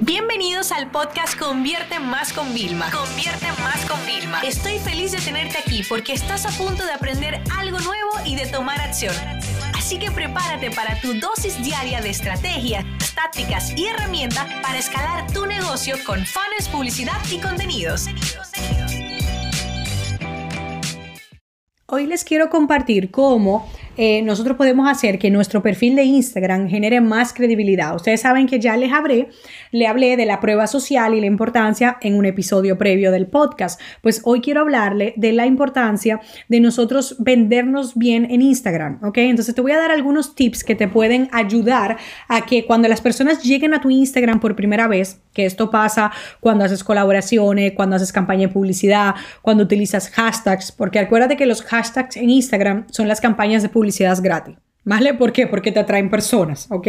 Bienvenidos al podcast Convierte Más con Vilma. Convierte Más con Vilma. Estoy feliz de tenerte aquí porque estás a punto de aprender algo nuevo y de tomar acción. Así que prepárate para tu dosis diaria de estrategias, tácticas y herramientas para escalar tu negocio con fans, publicidad y contenidos. Hoy les quiero compartir cómo eh, nosotros podemos hacer que nuestro perfil de Instagram genere más credibilidad. Ustedes saben que ya les hablé, le hablé de la prueba social y la importancia en un episodio previo del podcast. Pues hoy quiero hablarle de la importancia de nosotros vendernos bien en Instagram, ¿ok? Entonces te voy a dar algunos tips que te pueden ayudar a que cuando las personas lleguen a tu Instagram por primera vez, que esto pasa cuando haces colaboraciones, cuando haces campaña de publicidad, cuando utilizas hashtags, porque acuérdate que los hashtags en Instagram son las campañas de publicidad publicidad gratis. ¿Vale? ¿Por qué? Porque te atraen personas, ¿ok?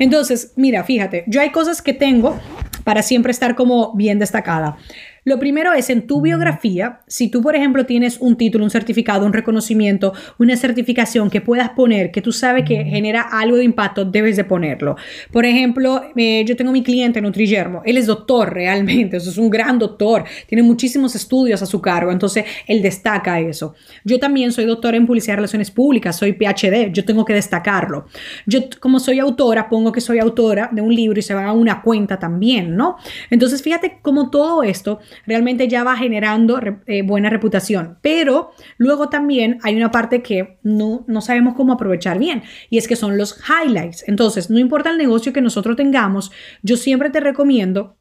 Entonces, mira, fíjate, yo hay cosas que tengo para siempre estar como bien destacada. Lo primero es en tu biografía, si tú, por ejemplo, tienes un título, un certificado, un reconocimiento, una certificación que puedas poner, que tú sabes que genera algo de impacto, debes de ponerlo. Por ejemplo, eh, yo tengo mi cliente Nutrigermo, él es doctor realmente, eso es un gran doctor, tiene muchísimos estudios a su cargo, entonces él destaca eso. Yo también soy doctor en publicidad y relaciones públicas, soy PhD, yo tengo que destacarlo. Yo, como soy autora, pongo que soy autora de un libro y se va a una cuenta también, ¿no? Entonces, fíjate cómo todo esto realmente ya va generando eh, buena reputación. Pero luego también hay una parte que no, no sabemos cómo aprovechar bien y es que son los highlights. Entonces, no importa el negocio que nosotros tengamos, yo siempre te recomiendo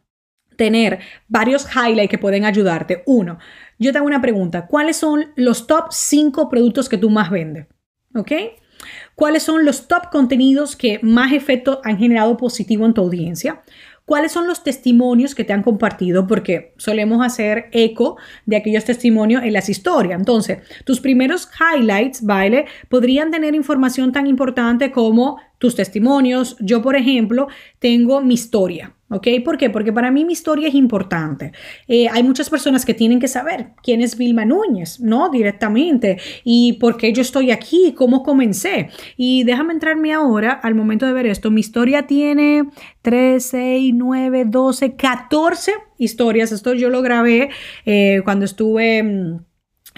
tener varios highlights que pueden ayudarte. Uno, yo te hago una pregunta. ¿Cuáles son los top 5 productos que tú más vendes? ¿Ok? ¿Cuáles son los top contenidos que más efecto han generado positivo en tu audiencia? ¿Cuáles son los testimonios que te han compartido? Porque solemos hacer eco de aquellos testimonios en las historias. Entonces, tus primeros highlights, ¿vale? Podrían tener información tan importante como tus testimonios. Yo, por ejemplo, tengo mi historia. ¿Ok? ¿Por qué? Porque para mí mi historia es importante. Eh, hay muchas personas que tienen que saber quién es Vilma Núñez, ¿no? Directamente. Y por qué yo estoy aquí, cómo comencé. Y déjame entrarme ahora al momento de ver esto. Mi historia tiene 3, 6, 9, 12, 14 historias. Esto yo lo grabé eh, cuando estuve mm,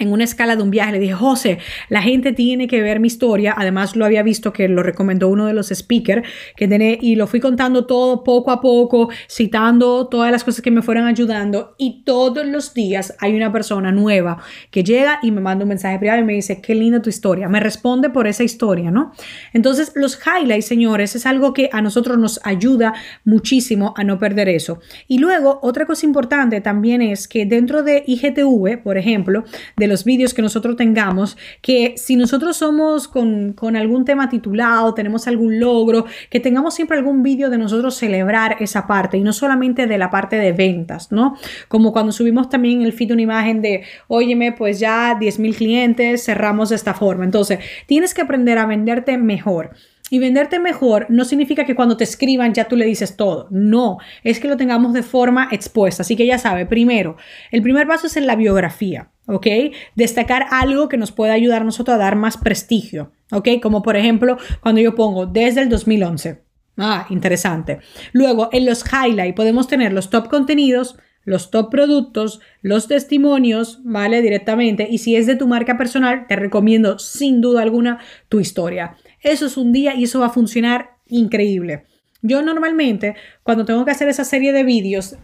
en una escala de un viaje, le dije, José, la gente tiene que ver mi historia. Además, lo había visto que lo recomendó uno de los speakers que tiene, y lo fui contando todo poco a poco, citando todas las cosas que me fueron ayudando. Y todos los días hay una persona nueva que llega y me manda un mensaje privado y me dice, qué linda tu historia. Me responde por esa historia, ¿no? Entonces, los highlights, señores, es algo que a nosotros nos ayuda muchísimo a no perder eso. Y luego, otra cosa importante también es que dentro de IGTV, por ejemplo, de los vídeos que nosotros tengamos, que si nosotros somos con, con algún tema titulado, tenemos algún logro, que tengamos siempre algún vídeo de nosotros celebrar esa parte y no solamente de la parte de ventas, ¿no? Como cuando subimos también el feed una imagen de, óyeme, pues ya 10 mil clientes, cerramos de esta forma. Entonces, tienes que aprender a venderte mejor. Y venderte mejor no significa que cuando te escriban ya tú le dices todo. No, es que lo tengamos de forma expuesta. Así que ya sabe, primero, el primer paso es en la biografía. ¿ok? Destacar algo que nos pueda ayudar a nosotros a dar más prestigio, ¿ok? Como por ejemplo cuando yo pongo desde el 2011. Ah, interesante. Luego, en los highlights podemos tener los top contenidos, los top productos, los testimonios, ¿vale? Directamente. Y si es de tu marca personal, te recomiendo sin duda alguna tu historia. Eso es un día y eso va a funcionar increíble. Yo normalmente, cuando tengo que hacer esa serie de vídeos,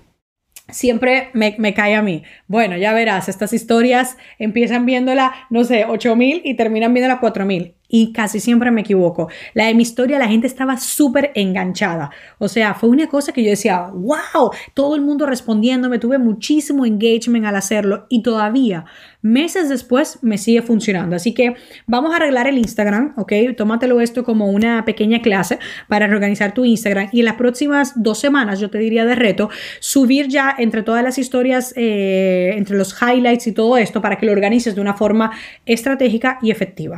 siempre me, cae a mí. Bueno, ya verás, estas historias empiezan viéndola, no sé, 8000 y terminan viéndola 4000 y casi siempre me equivoco. La de mi historia, la gente estaba súper enganchada. O sea, fue una cosa que yo decía, wow, todo el mundo respondiéndome, tuve muchísimo engagement al hacerlo y todavía, meses después, me sigue funcionando. Así que vamos a arreglar el Instagram, ¿ok? Tómatelo esto como una pequeña clase para reorganizar tu Instagram y en las próximas dos semanas, yo te diría de reto, subir ya entre todas las historias, eh, entre los highlights y todo esto para que lo organices de una forma estratégica y efectiva.